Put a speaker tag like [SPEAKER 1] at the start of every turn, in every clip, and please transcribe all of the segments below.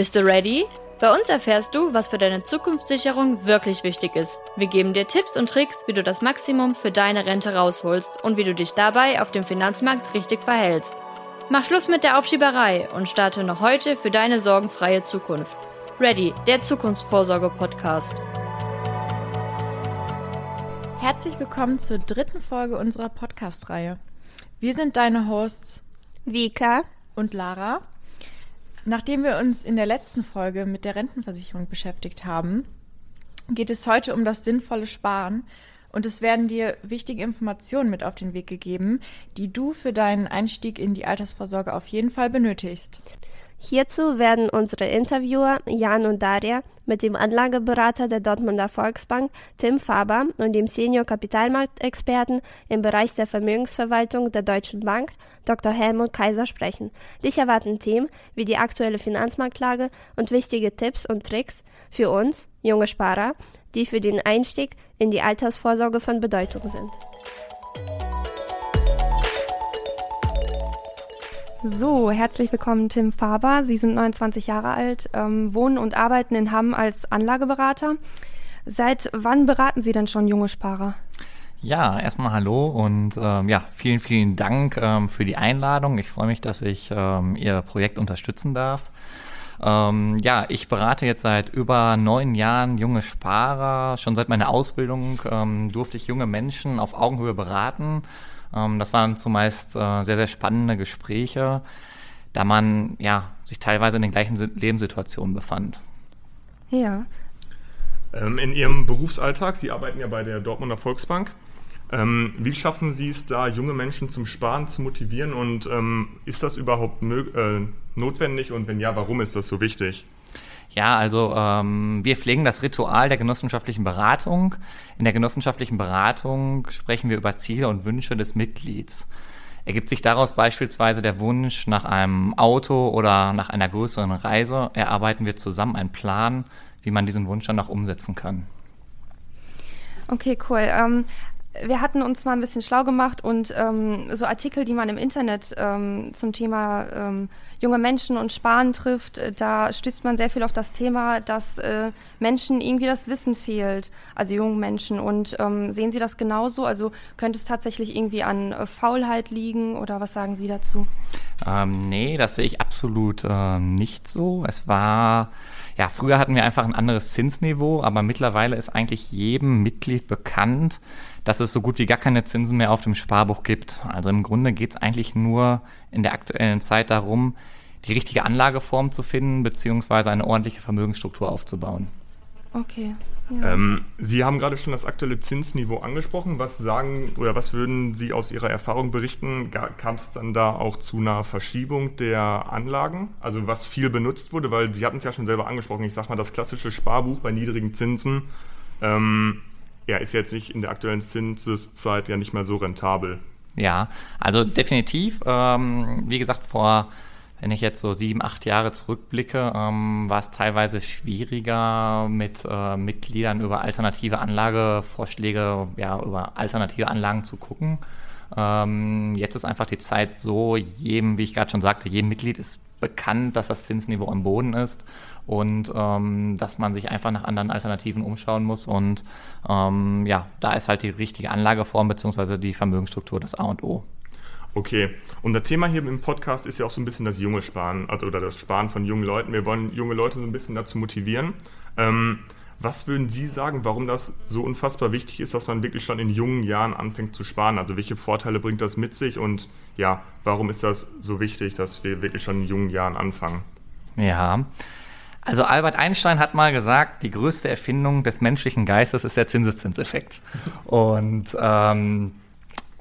[SPEAKER 1] Bist du ready? Bei uns erfährst du, was für deine Zukunftssicherung wirklich wichtig ist. Wir geben dir Tipps und Tricks, wie du das Maximum für deine Rente rausholst und wie du dich dabei auf dem Finanzmarkt richtig verhältst. Mach Schluss mit der Aufschieberei und starte noch heute für deine sorgenfreie Zukunft. Ready, der Zukunftsvorsorge-Podcast.
[SPEAKER 2] Herzlich willkommen zur dritten Folge unserer Podcast-Reihe. Wir sind deine Hosts
[SPEAKER 3] Vika
[SPEAKER 2] und Lara. Nachdem wir uns in der letzten Folge mit der Rentenversicherung beschäftigt haben, geht es heute um das sinnvolle Sparen und es werden dir wichtige Informationen mit auf den Weg gegeben, die du für deinen Einstieg in die Altersvorsorge auf jeden Fall benötigst.
[SPEAKER 3] Hierzu werden unsere Interviewer Jan und Daria mit dem Anlageberater der Dortmunder Volksbank Tim Faber und dem Senior Kapitalmarktexperten im Bereich der Vermögensverwaltung der Deutschen Bank Dr. Helmut Kaiser sprechen. Dich erwarten Themen wie die aktuelle Finanzmarktlage und wichtige Tipps und Tricks für uns, junge Sparer, die für den Einstieg in die Altersvorsorge von Bedeutung sind.
[SPEAKER 4] So, herzlich willkommen, Tim Faber. Sie sind 29 Jahre alt, ähm, wohnen und arbeiten in Hamm als Anlageberater. Seit wann beraten Sie denn schon junge Sparer?
[SPEAKER 5] Ja, erstmal hallo und ähm, ja, vielen, vielen Dank ähm, für die Einladung. Ich freue mich, dass ich ähm, Ihr Projekt unterstützen darf. Ähm, ja, ich berate jetzt seit über neun Jahren junge Sparer. Schon seit meiner Ausbildung ähm, durfte ich junge Menschen auf Augenhöhe beraten das waren zumeist äh, sehr, sehr spannende Gespräche, da man ja, sich teilweise in den gleichen Lebenssituationen befand.
[SPEAKER 4] Ja.
[SPEAKER 6] Ähm, in Ihrem Berufsalltag, Sie arbeiten ja bei der Dortmunder Volksbank, ähm, wie schaffen Sie es da, junge Menschen zum Sparen zu motivieren und ähm, ist das überhaupt äh, notwendig und wenn ja, warum ist das so wichtig?
[SPEAKER 5] Ja, also ähm, wir pflegen das Ritual der genossenschaftlichen Beratung. In der genossenschaftlichen Beratung sprechen wir über Ziele und Wünsche des Mitglieds. Ergibt sich daraus beispielsweise der Wunsch nach einem Auto oder nach einer größeren Reise, erarbeiten wir zusammen einen Plan, wie man diesen Wunsch dann noch umsetzen kann.
[SPEAKER 4] Okay, cool. Ähm, wir hatten uns mal ein bisschen schlau gemacht und ähm, so Artikel, die man im Internet ähm, zum Thema ähm, junge Menschen und Sparen trifft, äh, da stößt man sehr viel auf das Thema, dass äh, Menschen irgendwie das Wissen fehlt, also jungen Menschen. Und ähm, sehen Sie das genauso? Also könnte es tatsächlich irgendwie an äh, Faulheit liegen oder was sagen Sie dazu?
[SPEAKER 5] Ähm, nee, das sehe ich absolut äh, nicht so. Es war ja, früher hatten wir einfach ein anderes Zinsniveau, aber mittlerweile ist eigentlich jedem Mitglied bekannt, dass es so gut wie gar keine Zinsen mehr auf dem Sparbuch gibt. Also im Grunde geht es eigentlich nur in der aktuellen Zeit darum, die richtige Anlageform zu finden, beziehungsweise eine ordentliche Vermögensstruktur aufzubauen.
[SPEAKER 4] Okay.
[SPEAKER 6] Ja. Ähm, Sie haben gerade schon das aktuelle Zinsniveau angesprochen. Was sagen oder was würden Sie aus Ihrer Erfahrung berichten? Kam es dann da auch zu einer Verschiebung der Anlagen? Also was viel benutzt wurde, weil Sie hatten es ja schon selber angesprochen. Ich sage mal, das klassische Sparbuch bei niedrigen Zinsen ähm, ja, ist jetzt nicht in der aktuellen Zinseszeit ja nicht mehr so rentabel.
[SPEAKER 5] Ja, also definitiv. Ähm, wie gesagt, vor wenn ich jetzt so sieben, acht Jahre zurückblicke, ähm, war es teilweise schwieriger, mit äh, Mitgliedern über alternative Anlagevorschläge, ja, über alternative Anlagen zu gucken. Ähm, jetzt ist einfach die Zeit so, jedem, wie ich gerade schon sagte, jedem Mitglied ist bekannt, dass das Zinsniveau am Boden ist und ähm, dass man sich einfach nach anderen Alternativen umschauen muss. Und ähm, ja, da ist halt die richtige Anlageform bzw. die Vermögensstruktur das A und O.
[SPEAKER 6] Okay, und das Thema hier im Podcast ist ja auch so ein bisschen das junge Sparen, also oder das Sparen von jungen Leuten. Wir wollen junge Leute so ein bisschen dazu motivieren. Ähm, was würden Sie sagen, warum das so unfassbar wichtig ist, dass man wirklich schon in jungen Jahren anfängt zu sparen? Also welche Vorteile bringt das mit sich und ja, warum ist das so wichtig, dass wir wirklich schon in jungen Jahren anfangen?
[SPEAKER 5] Ja, also Albert Einstein hat mal gesagt, die größte Erfindung des menschlichen Geistes ist der Zinseszinseffekt. Und ähm,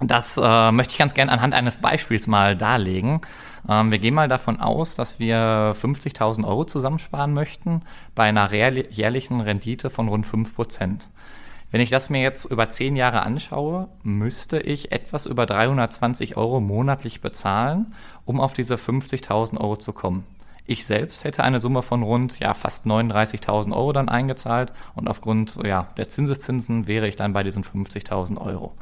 [SPEAKER 5] das äh, möchte ich ganz gerne anhand eines Beispiels mal darlegen. Ähm, wir gehen mal davon aus, dass wir 50.000 Euro zusammensparen möchten bei einer jährlichen Rendite von rund 5 Prozent. Wenn ich das mir jetzt über 10 Jahre anschaue, müsste ich etwas über 320 Euro monatlich bezahlen, um auf diese 50.000 Euro zu kommen. Ich selbst hätte eine Summe von rund ja, fast 39.000 Euro dann eingezahlt und aufgrund ja, der Zinseszinsen wäre ich dann bei diesen 50.000 Euro.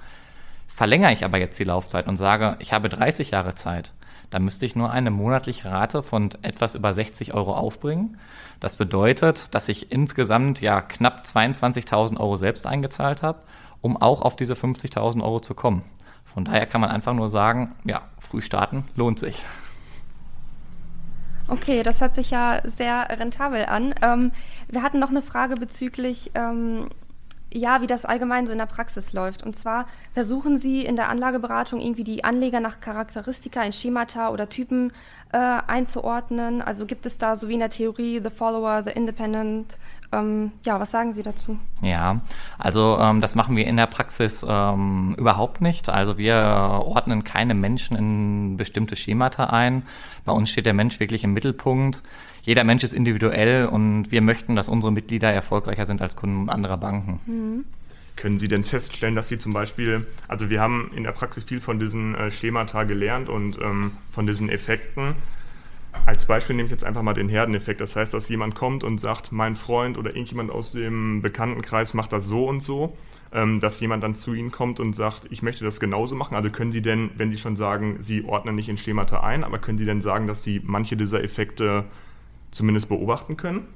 [SPEAKER 5] Verlängere ich aber jetzt die Laufzeit und sage, ich habe 30 Jahre Zeit, dann müsste ich nur eine monatliche Rate von etwas über 60 Euro aufbringen. Das bedeutet, dass ich insgesamt ja knapp 22.000 Euro selbst eingezahlt habe, um auch auf diese 50.000 Euro zu kommen. Von daher kann man einfach nur sagen, ja, früh starten lohnt sich.
[SPEAKER 4] Okay, das hört sich ja sehr rentabel an. Ähm, wir hatten noch eine Frage bezüglich, ähm, ja, wie das allgemein so in der Praxis läuft. Und zwar versuchen Sie in der Anlageberatung irgendwie die Anleger nach Charakteristika in Schemata oder Typen äh, einzuordnen. Also gibt es da so wie in der Theorie The Follower, The Independent, ähm, ja, was sagen Sie dazu?
[SPEAKER 5] Ja, also ähm, das machen wir in der Praxis ähm, überhaupt nicht. Also wir ordnen keine Menschen in bestimmte Schemata ein. Bei uns steht der Mensch wirklich im Mittelpunkt. Jeder Mensch ist individuell und wir möchten, dass unsere Mitglieder erfolgreicher sind als Kunden anderer Banken. Mhm.
[SPEAKER 6] Können Sie denn feststellen, dass Sie zum Beispiel, also wir haben in der Praxis viel von diesen äh, Schemata gelernt und ähm, von diesen Effekten. Als Beispiel nehme ich jetzt einfach mal den Herdeneffekt. Das heißt, dass jemand kommt und sagt, mein Freund oder irgendjemand aus dem Bekanntenkreis macht das so und so, ähm, dass jemand dann zu Ihnen kommt und sagt, ich möchte das genauso machen. Also können Sie denn, wenn Sie schon sagen, Sie ordnen nicht in Schemata ein, aber können Sie denn sagen, dass Sie manche dieser Effekte zumindest beobachten können?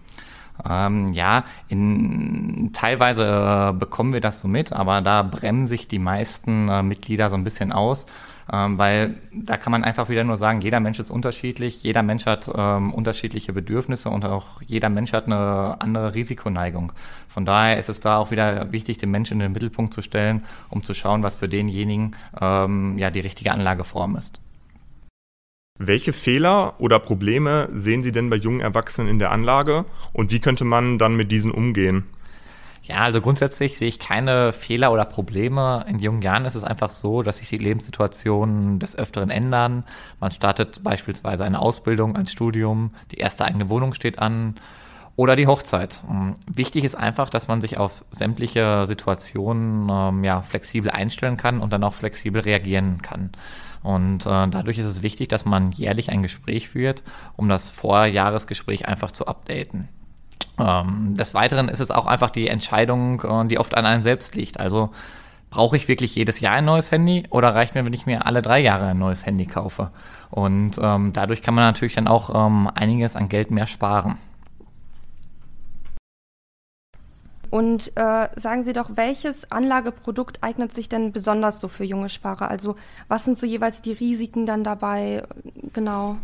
[SPEAKER 5] Ähm, ja, in, teilweise äh, bekommen wir das so mit, aber da bremsen sich die meisten äh, Mitglieder so ein bisschen aus, ähm, weil da kann man einfach wieder nur sagen, jeder Mensch ist unterschiedlich, jeder Mensch hat ähm, unterschiedliche Bedürfnisse und auch jeder Mensch hat eine andere Risikoneigung. Von daher ist es da auch wieder wichtig, den Menschen in den Mittelpunkt zu stellen, um zu schauen, was für denjenigen ähm, ja die richtige Anlageform ist.
[SPEAKER 6] Welche Fehler oder Probleme sehen Sie denn bei jungen Erwachsenen in der Anlage und wie könnte man dann mit diesen umgehen?
[SPEAKER 5] Ja, also grundsätzlich sehe ich keine Fehler oder Probleme. In jungen Jahren ist es einfach so, dass sich die Lebenssituationen des Öfteren ändern. Man startet beispielsweise eine Ausbildung, ein Studium, die erste eigene Wohnung steht an oder die Hochzeit. Ähm, wichtig ist einfach, dass man sich auf sämtliche Situationen ähm, ja, flexibel einstellen kann und dann auch flexibel reagieren kann. Und äh, dadurch ist es wichtig, dass man jährlich ein Gespräch führt, um das Vorjahresgespräch einfach zu updaten. Ähm, des Weiteren ist es auch einfach die Entscheidung, äh, die oft an einem selbst liegt. Also brauche ich wirklich jedes Jahr ein neues Handy oder reicht mir, wenn ich mir alle drei Jahre ein neues Handy kaufe? Und ähm, dadurch kann man natürlich dann auch ähm, einiges an Geld mehr sparen.
[SPEAKER 4] Und äh, sagen Sie doch, welches Anlageprodukt eignet sich denn besonders so für junge Sparer? Also was sind so jeweils die Risiken dann dabei? Genau.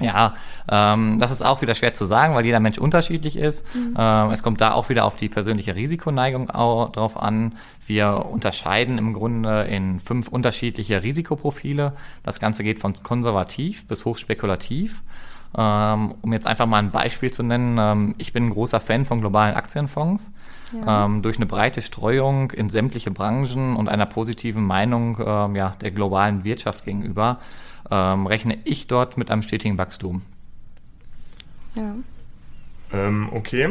[SPEAKER 5] Ja, ähm, das ist auch wieder schwer zu sagen, weil jeder Mensch unterschiedlich ist. Mhm. Ähm, es kommt da auch wieder auf die persönliche Risikoneigung auch drauf an. Wir unterscheiden im Grunde in fünf unterschiedliche Risikoprofile. Das Ganze geht von konservativ bis hochspekulativ. Ähm, um jetzt einfach mal ein Beispiel zu nennen, ähm, ich bin ein großer Fan von globalen Aktienfonds. Ja. Ähm, durch eine breite Streuung in sämtliche Branchen und einer positiven Meinung ähm, ja, der globalen Wirtschaft gegenüber ähm, rechne ich dort mit einem stetigen Wachstum.
[SPEAKER 6] Ja. Ähm, okay.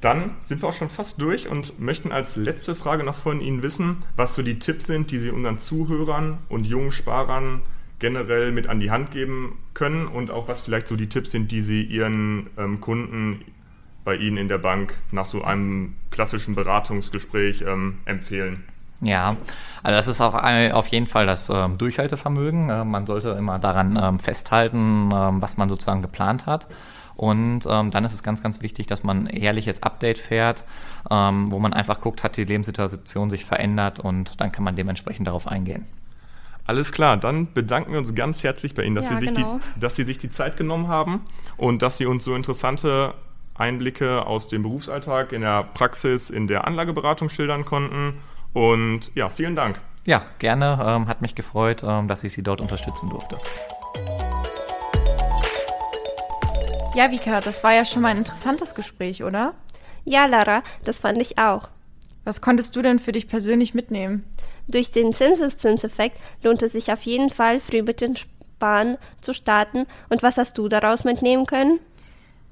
[SPEAKER 6] Dann sind wir auch schon fast durch und möchten als letzte Frage noch von Ihnen wissen, was so die Tipps sind, die Sie unseren Zuhörern und jungen Sparern generell mit an die Hand geben können und auch was vielleicht so die Tipps sind, die Sie Ihren ähm, Kunden bei Ihnen in der Bank nach so einem klassischen Beratungsgespräch ähm, empfehlen?
[SPEAKER 5] Ja, also das ist auch auf jeden Fall das ähm, Durchhaltevermögen. Äh, man sollte immer daran ähm, festhalten, ähm, was man sozusagen geplant hat. Und ähm, dann ist es ganz, ganz wichtig, dass man ein ehrliches Update fährt, ähm, wo man einfach guckt, hat die Lebenssituation sich verändert und dann kann man dementsprechend darauf eingehen.
[SPEAKER 6] Alles klar, dann bedanken wir uns ganz herzlich bei Ihnen, dass, ja, Sie, sich genau. die, dass Sie sich die Zeit genommen haben und dass Sie uns so interessante Einblicke aus dem Berufsalltag in der Praxis, in der Anlageberatung schildern konnten. Und ja, vielen Dank.
[SPEAKER 5] Ja, gerne. Ähm, hat mich gefreut, ähm, dass ich Sie dort unterstützen durfte.
[SPEAKER 2] Ja, Vika, das war ja schon mal ein interessantes Gespräch, oder?
[SPEAKER 3] Ja, Lara, das fand ich auch.
[SPEAKER 2] Was konntest du denn für dich persönlich mitnehmen?
[SPEAKER 3] Durch den Zinseszinseffekt lohnt es sich auf jeden Fall, früh mit den Sparen zu starten. Und was hast du daraus mitnehmen können?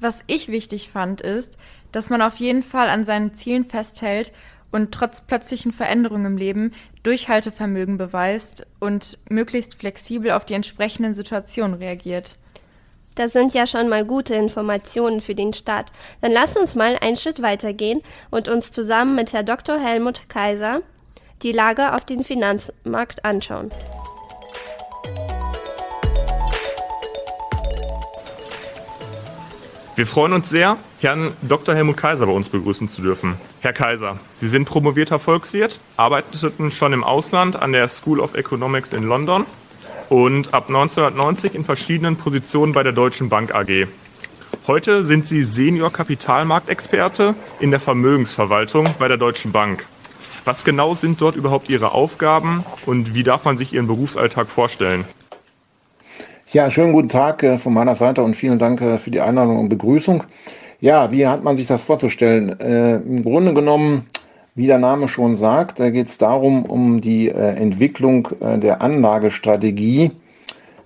[SPEAKER 2] Was ich wichtig fand, ist, dass man auf jeden Fall an seinen Zielen festhält und trotz plötzlichen Veränderungen im Leben Durchhaltevermögen beweist und möglichst flexibel auf die entsprechenden Situationen reagiert.
[SPEAKER 3] Das sind ja schon mal gute Informationen für den Start. Dann lass uns mal einen Schritt weitergehen und uns zusammen mit Herr Dr. Helmut Kaiser die Lage auf dem Finanzmarkt anschauen.
[SPEAKER 6] Wir freuen uns sehr, Herrn Dr. Helmut Kaiser bei uns begrüßen zu dürfen. Herr Kaiser, Sie sind promovierter Volkswirt, arbeiteten schon im Ausland an der School of Economics in London und ab 1990 in verschiedenen Positionen bei der Deutschen Bank AG. Heute sind Sie Senior Kapitalmarktexperte in der Vermögensverwaltung bei der Deutschen Bank. Was genau sind dort überhaupt Ihre Aufgaben und wie darf man sich Ihren Berufsalltag vorstellen?
[SPEAKER 7] Ja, schönen guten Tag äh, von meiner Seite und vielen Dank äh, für die Einladung und Begrüßung. Ja, wie hat man sich das vorzustellen? Äh, Im Grunde genommen, wie der Name schon sagt, da geht es darum, um die äh, Entwicklung äh, der Anlagestrategie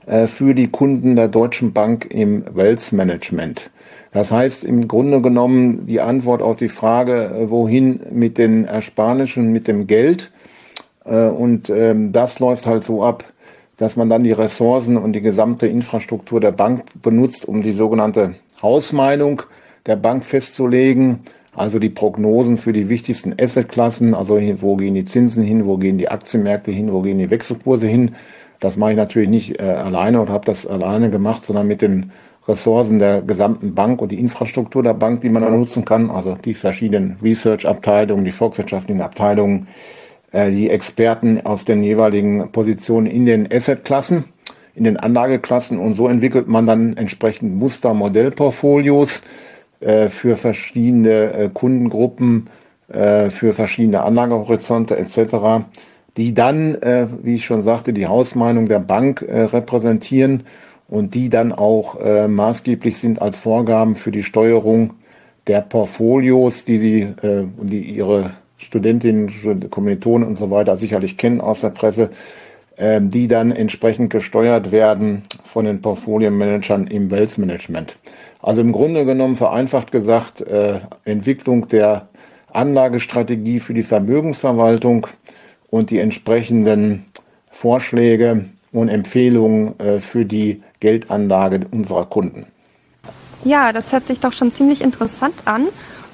[SPEAKER 7] äh, für die Kunden der Deutschen Bank im Wealth Management. Das heißt im Grunde genommen die Antwort auf die Frage, wohin mit den Ersparnissen, mit dem Geld. Und ähm, das läuft halt so ab, dass man dann die Ressourcen und die gesamte Infrastruktur der Bank benutzt, um die sogenannte Hausmeinung der Bank festzulegen. Also die Prognosen für die wichtigsten Assetklassen, also wo gehen die Zinsen hin, wo gehen die Aktienmärkte hin, wo gehen die Wechselkurse hin. Das mache ich natürlich nicht äh, alleine oder habe das alleine gemacht, sondern mit den Ressourcen der gesamten Bank und die Infrastruktur der Bank, die man da nutzen kann, also die verschiedenen Research-Abteilungen, die volkswirtschaftlichen Abteilungen, äh, die Experten auf den jeweiligen Positionen in den Asset-Klassen, in den Anlageklassen. Und so entwickelt man dann entsprechend Muster-Modellportfolios äh, für verschiedene äh, Kundengruppen, äh, für verschiedene Anlagehorizonte etc., die dann, äh, wie ich schon sagte, die Hausmeinung der Bank äh, repräsentieren und die dann auch maßgeblich sind als Vorgaben für die Steuerung der Portfolios, die sie die ihre Studentinnen, Kommilitonen und so weiter sicherlich kennen aus der Presse, ähm, die dann entsprechend gesteuert werden von den Portfolio-Managern im Wealth Management. Also im Grunde genommen vereinfacht gesagt, äh, Entwicklung der Anlagestrategie für die Vermögensverwaltung und die entsprechenden Vorschläge und Empfehlungen äh, für die Geldanlage unserer Kunden.
[SPEAKER 4] Ja, das hört sich doch schon ziemlich interessant an.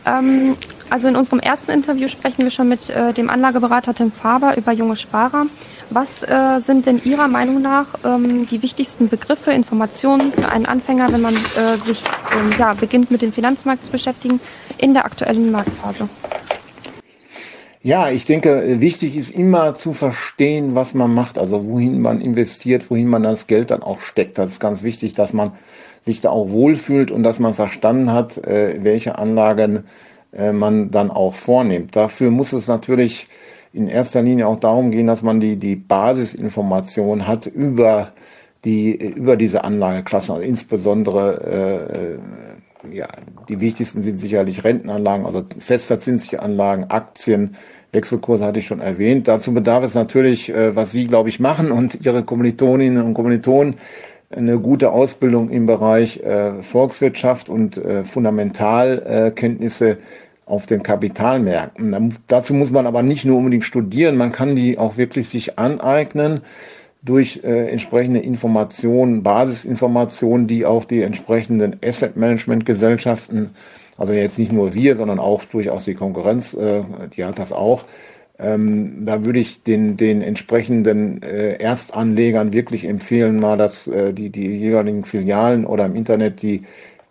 [SPEAKER 4] Ähm, also in unserem ersten Interview sprechen wir schon mit äh, dem Anlageberater Tim Faber über junge Sparer. Was äh, sind denn Ihrer Meinung nach ähm, die wichtigsten Begriffe, Informationen für einen Anfänger, wenn man äh, sich ähm, ja, beginnt mit dem Finanzmarkt zu beschäftigen in der aktuellen Marktphase?
[SPEAKER 7] Ja, ich denke, wichtig ist immer zu verstehen, was man macht, also wohin man investiert, wohin man das Geld dann auch steckt. Das ist ganz wichtig, dass man sich da auch wohlfühlt und dass man verstanden hat, äh, welche Anlagen äh, man dann auch vornimmt. Dafür muss es natürlich in erster Linie auch darum gehen, dass man die, die Basisinformation hat über die, über diese Anlageklassen, also insbesondere äh, ja, die wichtigsten sind sicherlich Rentenanlagen, also festverzinsliche Anlagen, Aktien, Wechselkurse hatte ich schon erwähnt. Dazu bedarf es natürlich, äh, was Sie, glaube ich, machen und Ihre Kommilitoninnen und Kommilitonen, eine gute Ausbildung im Bereich äh, Volkswirtschaft und äh, Fundamentalkenntnisse auf den Kapitalmärkten. Dazu muss man aber nicht nur unbedingt studieren, man kann die auch wirklich sich aneignen durch äh, entsprechende Informationen, Basisinformationen, die auch die entsprechenden Asset Management Gesellschaften, also jetzt nicht nur wir, sondern auch durchaus die Konkurrenz, äh, die hat das auch, ähm, da würde ich den, den entsprechenden äh, Erstanlegern wirklich empfehlen, mal dass äh, die, die jeweiligen Filialen oder im Internet die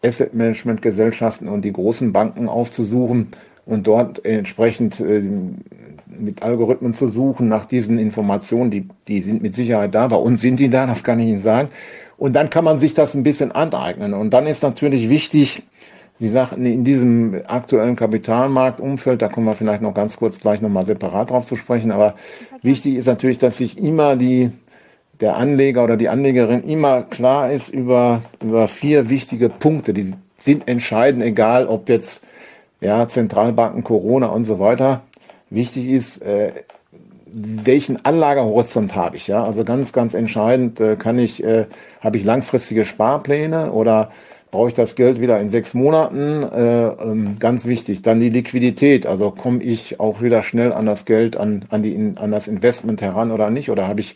[SPEAKER 7] Asset Management Gesellschaften und die großen Banken aufzusuchen und dort entsprechend äh, mit Algorithmen zu suchen nach diesen Informationen, die, die sind mit Sicherheit da. Bei uns sind die da, das kann ich Ihnen sagen. Und dann kann man sich das ein bisschen aneignen. Und dann ist natürlich wichtig, Sie sagten, in diesem aktuellen Kapitalmarktumfeld, da kommen wir vielleicht noch ganz kurz gleich nochmal separat drauf zu sprechen, aber wichtig ist natürlich, dass sich immer die, der Anleger oder die Anlegerin immer klar ist über, über vier wichtige Punkte, die sind entscheidend, egal ob jetzt ja, Zentralbanken, Corona und so weiter. Wichtig ist, äh, welchen Anlagehorizont habe ich, ja? Also ganz, ganz entscheidend, äh, kann ich, äh, habe ich langfristige Sparpläne oder brauche ich das Geld wieder in sechs Monaten. Äh, ähm, ganz wichtig. Dann die Liquidität. Also komme ich auch wieder schnell an das Geld, an, an, die, an das Investment heran oder nicht? Oder habe ich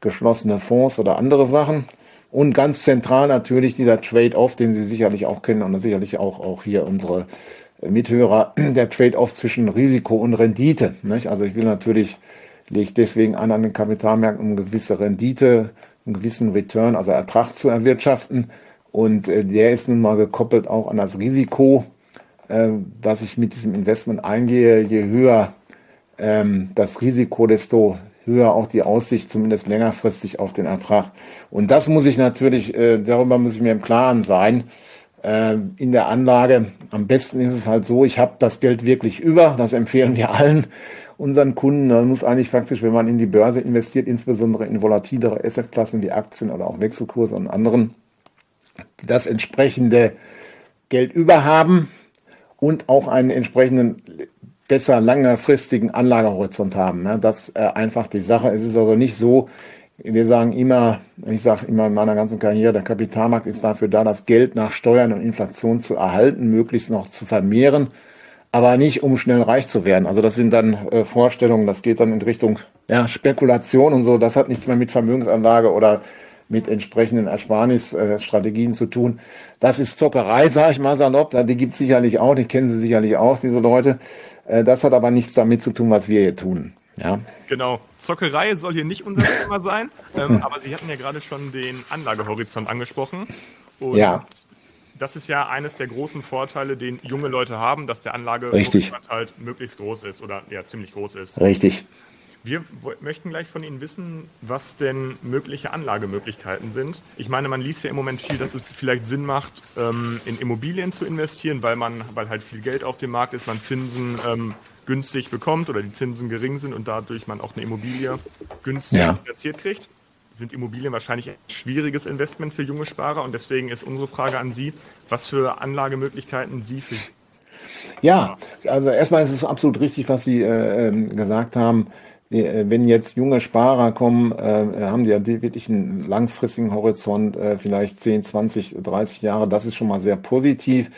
[SPEAKER 7] geschlossene Fonds oder andere Sachen? Und ganz zentral natürlich dieser Trade-off, den Sie sicherlich auch kennen und sicherlich auch, auch hier unsere Mithörer, der Trade-off zwischen Risiko und Rendite. Nicht? Also ich will natürlich, lege ich deswegen an an den Kapitalmärkten, um eine gewisse Rendite, einen gewissen Return, also Ertrag zu erwirtschaften Und äh, der ist nun mal gekoppelt auch an das Risiko, äh, was ich mit diesem Investment eingehe. Je höher ähm, das Risiko, desto höher auch die Aussicht, zumindest längerfristig auf den Ertrag. Und das muss ich natürlich, äh, darüber muss ich mir im Klaren sein. Äh, in der Anlage, am besten ist es halt so, ich habe das Geld wirklich über, das empfehlen wir allen unseren Kunden. Man muss eigentlich faktisch, wenn man in die Börse investiert, insbesondere in volatilere Assetklassen wie Aktien oder auch Wechselkurse und anderen, das entsprechende Geld über haben und auch einen entsprechenden besser längerfristigen Anlagehorizont haben. Ne? Das äh, einfach die Sache. Es ist also nicht so, wir sagen immer, ich sage immer in meiner ganzen Karriere, der Kapitalmarkt ist dafür da, das Geld nach Steuern und Inflation zu erhalten, möglichst noch zu vermehren, aber nicht um schnell reich zu werden. Also das sind dann äh, Vorstellungen, das geht dann in Richtung ja, Spekulation und so. Das hat nichts mehr mit Vermögensanlage oder mit entsprechenden Ersparnisstrategien äh, zu tun. Das ist Zockerei, sage ich mal salopp. Die gibt es sicherlich auch, die kennen Sie sicherlich auch, diese Leute. Äh, das hat aber nichts damit zu tun, was wir hier tun. Ja.
[SPEAKER 6] Genau. Zockerei soll hier nicht unser Thema sein, ähm, aber Sie hatten ja gerade schon den Anlagehorizont angesprochen. Und
[SPEAKER 7] ja.
[SPEAKER 6] das ist ja eines der großen Vorteile, den junge Leute haben, dass der Anlagehorizont halt möglichst groß ist oder ja ziemlich groß ist.
[SPEAKER 7] Richtig.
[SPEAKER 6] Wir möchten gleich von Ihnen wissen, was denn mögliche Anlagemöglichkeiten sind. Ich meine, man liest ja im Moment viel, dass es vielleicht Sinn macht, ähm, in Immobilien zu investieren, weil man, weil halt viel Geld auf dem Markt ist, man Zinsen ähm, günstig bekommt oder die Zinsen gering sind und dadurch man auch eine Immobilie günstig ja. finanziert kriegt. Sind Immobilien wahrscheinlich ein schwieriges Investment für junge Sparer und deswegen ist unsere Frage an Sie, was für Anlagemöglichkeiten Sie für
[SPEAKER 7] ja, also erstmal ist es absolut richtig, was Sie äh, ähm, gesagt haben. Äh, wenn jetzt junge Sparer kommen, äh, haben die ja wirklich einen langfristigen Horizont, äh, vielleicht 10, 20, 30 Jahre. Das ist schon mal sehr positiv.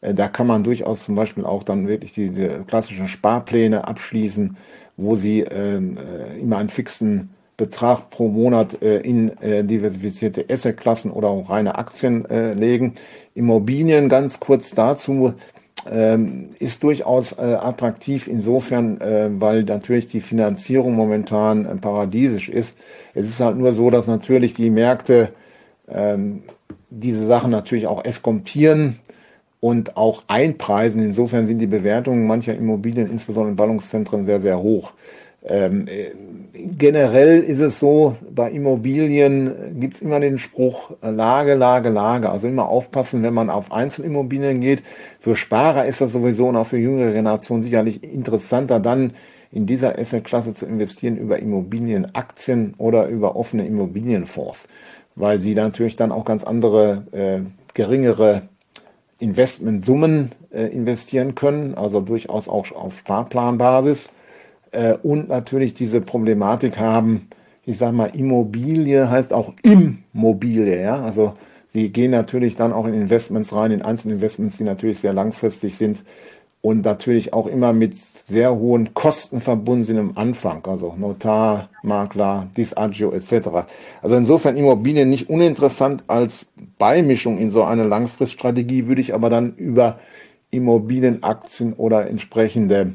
[SPEAKER 7] Äh, da kann man durchaus zum Beispiel auch dann wirklich die, die klassischen Sparpläne abschließen, wo sie ähm, äh, immer einen fixen Betrag pro Monat äh, in diversifizierte Assetklassen oder auch reine Aktien legen. Immobilien ganz kurz dazu ähm, ist durchaus äh, attraktiv insofern, äh, weil natürlich die Finanzierung momentan äh, paradiesisch ist. Es ist halt nur so, dass natürlich die Märkte ähm, diese Sachen natürlich auch eskompieren und auch einpreisen. Insofern sind die Bewertungen mancher Immobilien, insbesondere in Ballungszentren, sehr, sehr hoch. Ähm, äh, generell ist es so, bei Immobilien gibt es immer den Spruch Lage, Lage, Lage. Also immer aufpassen, wenn man auf Einzelimmobilien geht. Für Sparer ist das sowieso und auch für jüngere Generationen sicherlich interessanter, dann in dieser Assetklasse zu investieren über Immobilienaktien oder über offene Immobilienfonds, weil sie natürlich dann auch ganz andere, äh, geringere Investmentsummen äh, investieren können, also durchaus auch auf Sparplanbasis äh, und natürlich diese Problematik haben, ich sage mal, Immobilie heißt auch Immobilie, ja, also sie gehen natürlich dann auch in Investments rein, in Einzelinvestments, die natürlich sehr langfristig sind und natürlich auch immer mit sehr hohen Kosten verbunden sind am Anfang, also Notar, Makler, Disagio etc. Also insofern Immobilien nicht uninteressant als Beimischung in so eine Langfriststrategie, würde ich aber dann über Immobilienaktien oder entsprechende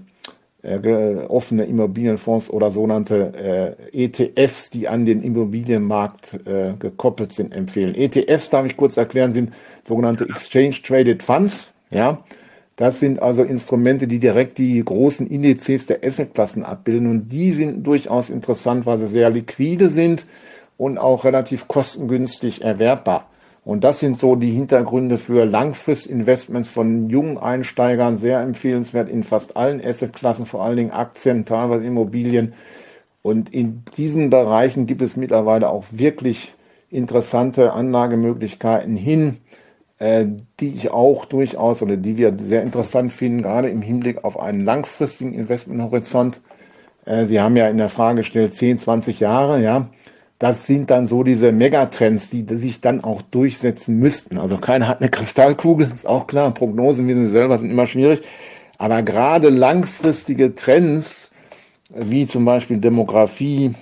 [SPEAKER 7] äh, offene Immobilienfonds oder sogenannte äh, ETFs, die an den Immobilienmarkt äh, gekoppelt sind, empfehlen. ETFs, darf ich kurz erklären, sind sogenannte Exchange Traded Funds. Ja, das sind also Instrumente, die direkt die großen Indizes der Assetklassen abbilden und die sind durchaus interessant, weil sie sehr liquide sind und auch relativ kostengünstig erwerbbar. Und das sind so die Hintergründe für Langfristinvestments von jungen Einsteigern, sehr empfehlenswert in fast allen Assetklassen, vor allen Dingen Aktien, teilweise Immobilien. Und in diesen Bereichen gibt es mittlerweile auch wirklich interessante Anlagemöglichkeiten hin, die ich auch durchaus oder die wir sehr interessant finden, gerade im Hinblick auf einen langfristigen Investmenthorizont. Äh, Sie haben ja in der Frage gestellt, 10, 20 Jahre, ja das sind dann so diese Megatrends, die, sich dann auch durchsetzen müssten. Also keiner hat eine Kristallkugel, ist auch klar. Prognosen, wie sie selber sind immer schwierig. Aber gerade langfristige Trends, wie zum Beispiel Demografie,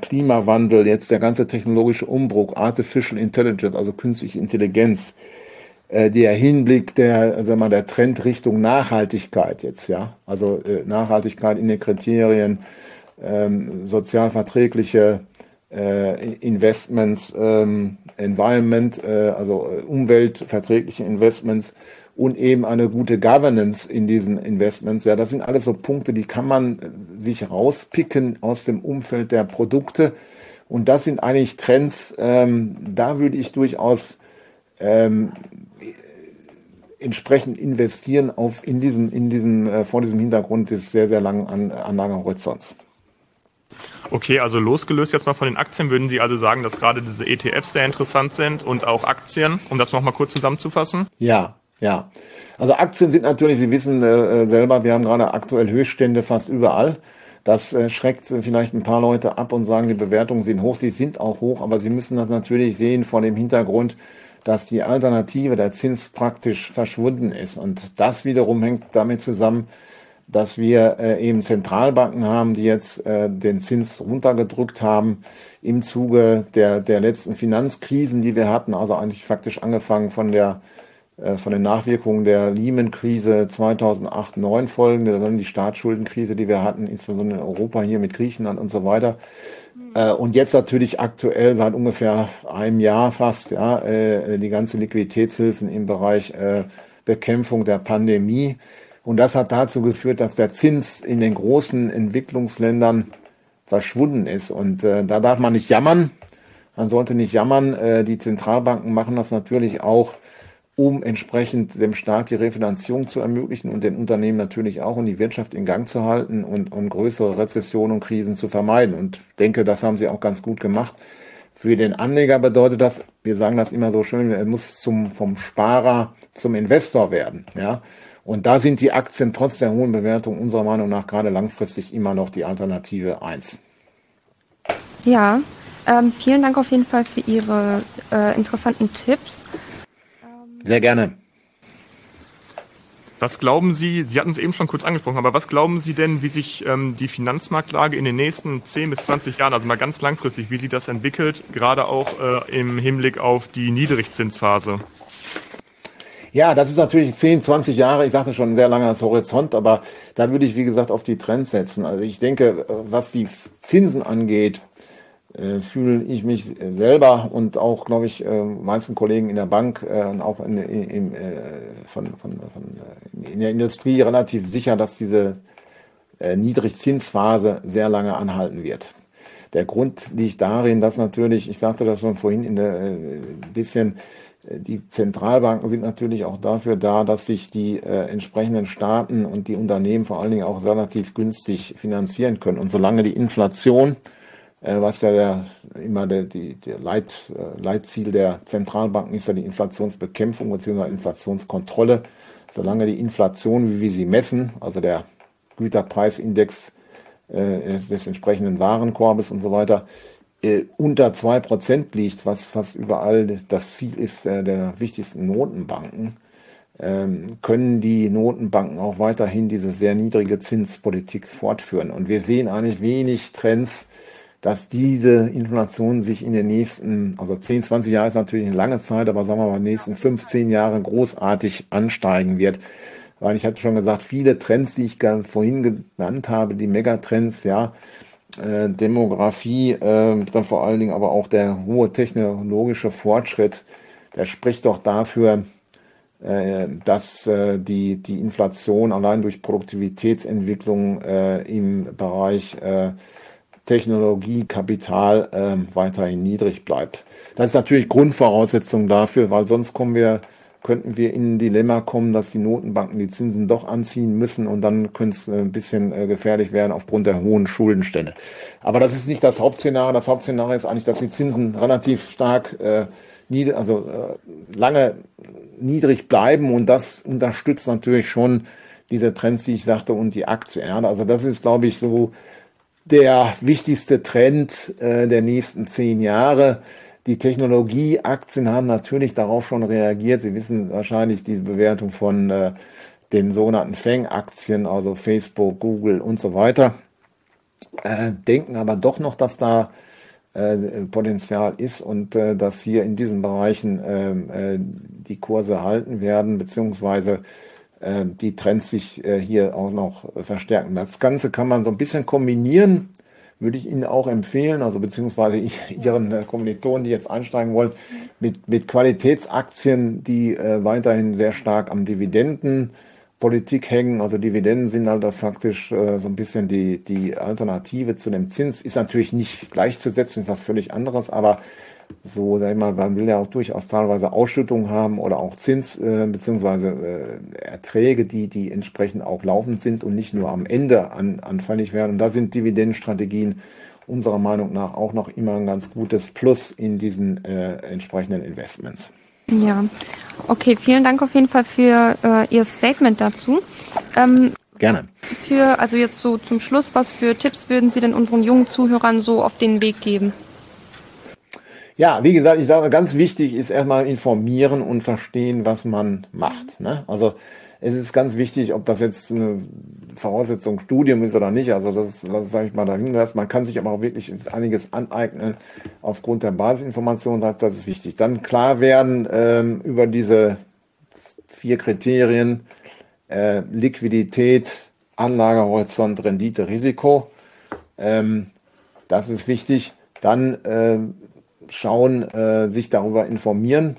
[SPEAKER 7] Klimawandel, jetzt der ganze technologische Umbruch, Artificial Intelligence, also künstliche Intelligenz, äh, der Hinblick der, sag mal, der Trend Richtung Nachhaltigkeit jetzt, ja, also äh, Nachhaltigkeit in den Kriterien, ähm, sozial verträgliche äh, Investments, ähm, Environment, äh, also äh, umweltverträgliche Investments und eben eine gute Governance in diesen Investments. Ja, das sind alles so Punkte, die kann man äh, sich rauspicken aus dem Umfeld der Produkte. Und das sind eigentlich Trends, ähm, da würde ich durchaus ähm, entsprechend investieren auf in diesem, in diesem, äh, vor diesem Hintergrund des sehr, sehr langen An Anlagehorizonts.
[SPEAKER 6] Okay, also losgelöst jetzt mal von den Aktien, würden Sie also sagen, dass gerade diese ETFs sehr interessant sind und auch Aktien, um das nochmal kurz zusammenzufassen?
[SPEAKER 7] Ja, ja. Also Aktien sind natürlich, Sie wissen äh, selber, wir haben gerade aktuell Höchststände fast überall. Das äh, schreckt vielleicht ein paar Leute ab und sagen, die Bewertungen sind hoch. Sie sind auch hoch, aber Sie müssen das natürlich sehen vor dem Hintergrund, dass die Alternative, der Zins praktisch verschwunden ist. Und das wiederum hängt damit zusammen, dass wir äh, eben Zentralbanken haben, die jetzt äh, den Zins runtergedrückt haben im Zuge der, der letzten Finanzkrisen, die wir hatten, also eigentlich faktisch angefangen von der äh, von den Nachwirkungen der Lehman-Krise 2008-9 folgende, dann die Staatsschuldenkrise, die wir hatten, insbesondere in Europa hier mit Griechenland und so weiter. Äh, und jetzt natürlich aktuell seit ungefähr einem Jahr fast, ja, äh, die ganze Liquiditätshilfen im Bereich äh, Bekämpfung der Pandemie. Und das hat dazu geführt, dass der Zins in den großen Entwicklungsländern verschwunden ist. Und da darf man nicht jammern. Man sollte nicht jammern. Die Zentralbanken machen das natürlich auch, um entsprechend dem Staat die Refinanzierung zu ermöglichen und den Unternehmen natürlich auch, um die Wirtschaft in Gang zu halten und um größere Rezessionen und Krisen zu vermeiden. Und denke, das haben sie auch ganz gut gemacht. Für den Anleger bedeutet das, wir sagen das immer so schön, er muss zum, vom Sparer zum Investor werden. Ja? Und da sind die Aktien trotz der hohen Bewertung unserer Meinung nach gerade langfristig immer noch die Alternative 1.
[SPEAKER 4] Ja, ähm, vielen Dank auf jeden Fall für Ihre äh, interessanten Tipps.
[SPEAKER 7] Sehr gerne.
[SPEAKER 6] Was glauben Sie, Sie hatten es eben schon kurz angesprochen, aber was glauben Sie denn, wie sich ähm, die Finanzmarktlage in den nächsten 10 bis 20 Jahren, also mal ganz langfristig, wie sich das entwickelt, gerade auch äh, im Hinblick auf die Niedrigzinsphase?
[SPEAKER 7] Ja, das ist natürlich 10, 20 Jahre, ich sagte schon, ein sehr langer Horizont, aber da würde ich, wie gesagt, auf die Trends setzen. Also ich denke, was die Zinsen angeht, äh, fühle ich mich selber und auch, glaube ich, äh, meisten Kollegen in der Bank äh, und auch in, in, äh, von, von, von, in der Industrie relativ sicher, dass diese Niedrigzinsphase sehr lange anhalten wird. Der Grund liegt darin, dass natürlich, ich sagte das schon vorhin in der äh, bisschen, die Zentralbanken sind natürlich auch dafür da, dass sich die äh, entsprechenden Staaten und die Unternehmen vor allen Dingen auch relativ günstig finanzieren können. Und solange die Inflation, was ja der, immer der, die, der Leit, äh, Leitziel der Zentralbanken ist ja die Inflationsbekämpfung bzw. Inflationskontrolle, solange die Inflation, wie wir sie messen, also der Güterpreisindex äh, des entsprechenden Warenkorbes und so weiter, äh, unter zwei Prozent liegt, was fast überall das Ziel ist äh, der wichtigsten Notenbanken, ähm, können die Notenbanken auch weiterhin diese sehr niedrige Zinspolitik fortführen. Und wir sehen eigentlich wenig Trends, dass diese Inflation sich in den nächsten, also 10, 20 Jahre ist natürlich eine lange Zeit, aber sagen wir mal, in den nächsten 15 Jahren großartig ansteigen wird. Weil ich hatte schon gesagt, viele Trends, die ich vorhin genannt habe, die Megatrends, ja, äh, Demografie, äh, dann vor allen Dingen aber auch der hohe technologische Fortschritt, der spricht doch dafür, äh, dass äh, die, die Inflation allein durch Produktivitätsentwicklung äh, im Bereich äh, Technologie, Kapital äh, weiterhin niedrig bleibt. Das ist natürlich Grundvoraussetzung dafür, weil sonst kommen wir könnten wir in ein Dilemma kommen, dass die Notenbanken die Zinsen doch anziehen müssen und dann könnte es äh, ein bisschen äh, gefährlich werden aufgrund der hohen Schuldenstände. Aber das ist nicht das Hauptszenario. Das Hauptszenario ist eigentlich, dass die Zinsen relativ stark, äh, also äh, lange niedrig bleiben und das unterstützt natürlich schon diese Trends, die ich sagte, und die Aktien. Also das ist, glaube ich, so der wichtigste Trend äh, der nächsten zehn Jahre die Technologieaktien haben natürlich darauf schon reagiert. Sie wissen wahrscheinlich diese Bewertung von äh, den sogenannten Fang-Aktien, also Facebook, Google und so weiter, äh, denken aber doch noch, dass da äh, Potenzial ist und äh, dass hier in diesen Bereichen ähm, äh, die Kurse halten werden, beziehungsweise die Trends sich hier auch noch verstärken. Das Ganze kann man so ein bisschen kombinieren würde ich Ihnen auch empfehlen, also beziehungsweise Ihren äh, Kommilitonen, die jetzt einsteigen wollen, mit, mit Qualitätsaktien, die äh, weiterhin sehr stark am Dividendenpolitik hängen. Also Dividenden sind halt faktisch äh, so ein bisschen die, die Alternative zu dem Zins. Ist natürlich nicht gleichzusetzen, ist was völlig anderes, aber so, sag ich mal, man will ja auch durchaus teilweise Ausschüttungen haben oder auch Zins äh, beziehungsweise äh, Erträge, die, die entsprechend auch laufend sind und nicht nur am Ende an, anfällig werden. Und da sind Dividendenstrategien unserer Meinung nach auch noch immer ein ganz gutes Plus in diesen äh, entsprechenden Investments.
[SPEAKER 4] Ja, okay, vielen Dank auf jeden Fall für äh, Ihr Statement dazu.
[SPEAKER 7] Ähm, Gerne.
[SPEAKER 4] Für, also jetzt so zum Schluss, was für Tipps würden Sie denn unseren jungen Zuhörern so auf den Weg geben?
[SPEAKER 7] Ja, wie gesagt, ich sage, ganz wichtig ist erstmal informieren und verstehen, was man macht. Ne? Also es ist ganz wichtig, ob das jetzt eine Voraussetzung Studium ist oder nicht. Also das, das sage ich mal dahingelassen. Man kann sich aber auch wirklich einiges aneignen aufgrund der Basisinformationen. Das ist wichtig. Dann klar werden ähm, über diese vier Kriterien äh, Liquidität, Anlagehorizont, Rendite, Risiko. Ähm, das ist wichtig. Dann ähm, schauen, äh, sich darüber informieren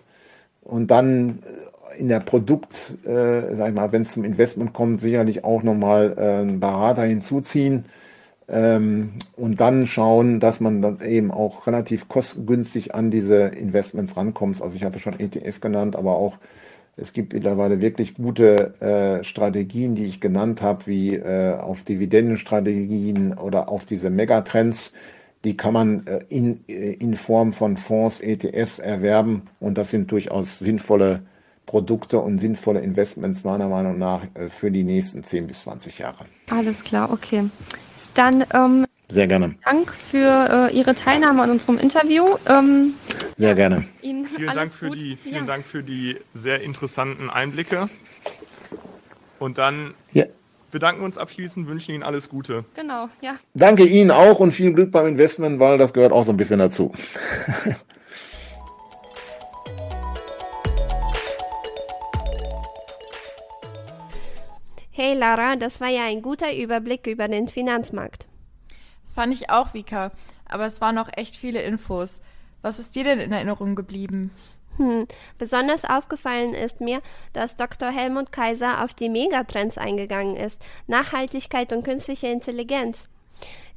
[SPEAKER 7] und dann in der Produkt, äh, sag ich mal, wenn es zum Investment kommt, sicherlich auch nochmal äh, einen Berater hinzuziehen ähm, und dann schauen, dass man dann eben auch relativ kostengünstig an diese Investments rankommt. Also ich hatte schon ETF genannt, aber auch es gibt mittlerweile wirklich gute äh, Strategien, die ich genannt habe, wie äh, auf Dividendenstrategien oder auf diese Megatrends die kann man äh, in, äh, in Form von Fonds, ETFs erwerben und das sind durchaus sinnvolle Produkte und sinnvolle Investments meiner Meinung nach äh, für die nächsten 10 bis 20 Jahre.
[SPEAKER 4] Alles klar, okay. Dann ähm,
[SPEAKER 7] sehr gerne.
[SPEAKER 4] Dank für äh, Ihre Teilnahme an unserem Interview.
[SPEAKER 7] Ähm, sehr gerne.
[SPEAKER 6] Ihnen vielen Dank für die vielen ja. Dank für die sehr interessanten Einblicke. Und dann ja bedanken uns abschließend, wünschen Ihnen alles Gute.
[SPEAKER 4] Genau, ja.
[SPEAKER 7] Danke Ihnen auch und viel Glück beim Investment, weil das gehört auch so ein bisschen dazu.
[SPEAKER 3] Hey Lara, das war ja ein guter Überblick über den Finanzmarkt.
[SPEAKER 2] Fand ich auch, Vika. Aber es waren noch echt viele Infos. Was ist dir denn in Erinnerung geblieben?
[SPEAKER 3] Hm. Besonders aufgefallen ist mir, dass Dr. Helmut Kaiser auf die Megatrends eingegangen ist, Nachhaltigkeit und künstliche Intelligenz.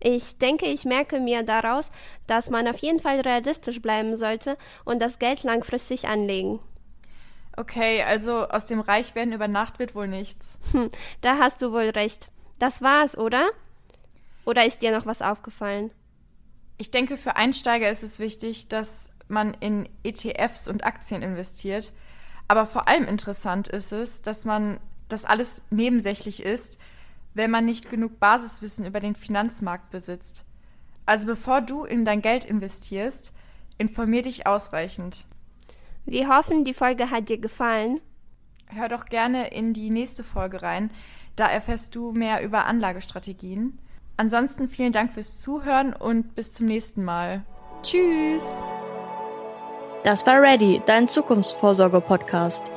[SPEAKER 3] Ich denke, ich merke mir daraus, dass man auf jeden Fall realistisch bleiben sollte und das Geld langfristig anlegen.
[SPEAKER 2] Okay, also aus dem Reichwerden über Nacht wird wohl nichts.
[SPEAKER 3] Hm, da hast du wohl recht. Das war's, oder? Oder ist dir noch was aufgefallen?
[SPEAKER 2] Ich denke, für Einsteiger ist es wichtig, dass man in ETFs und Aktien investiert. Aber vor allem interessant ist es, dass man das alles nebensächlich ist, wenn man nicht genug Basiswissen über den Finanzmarkt besitzt. Also bevor du in dein Geld investierst, informier dich ausreichend.
[SPEAKER 3] Wir hoffen, die Folge hat dir gefallen.
[SPEAKER 2] Hör doch gerne in die nächste Folge rein. Da erfährst du mehr über Anlagestrategien. Ansonsten vielen Dank fürs Zuhören und bis zum nächsten Mal. Tschüss!
[SPEAKER 1] Das war Ready, dein Zukunftsvorsorge-Podcast.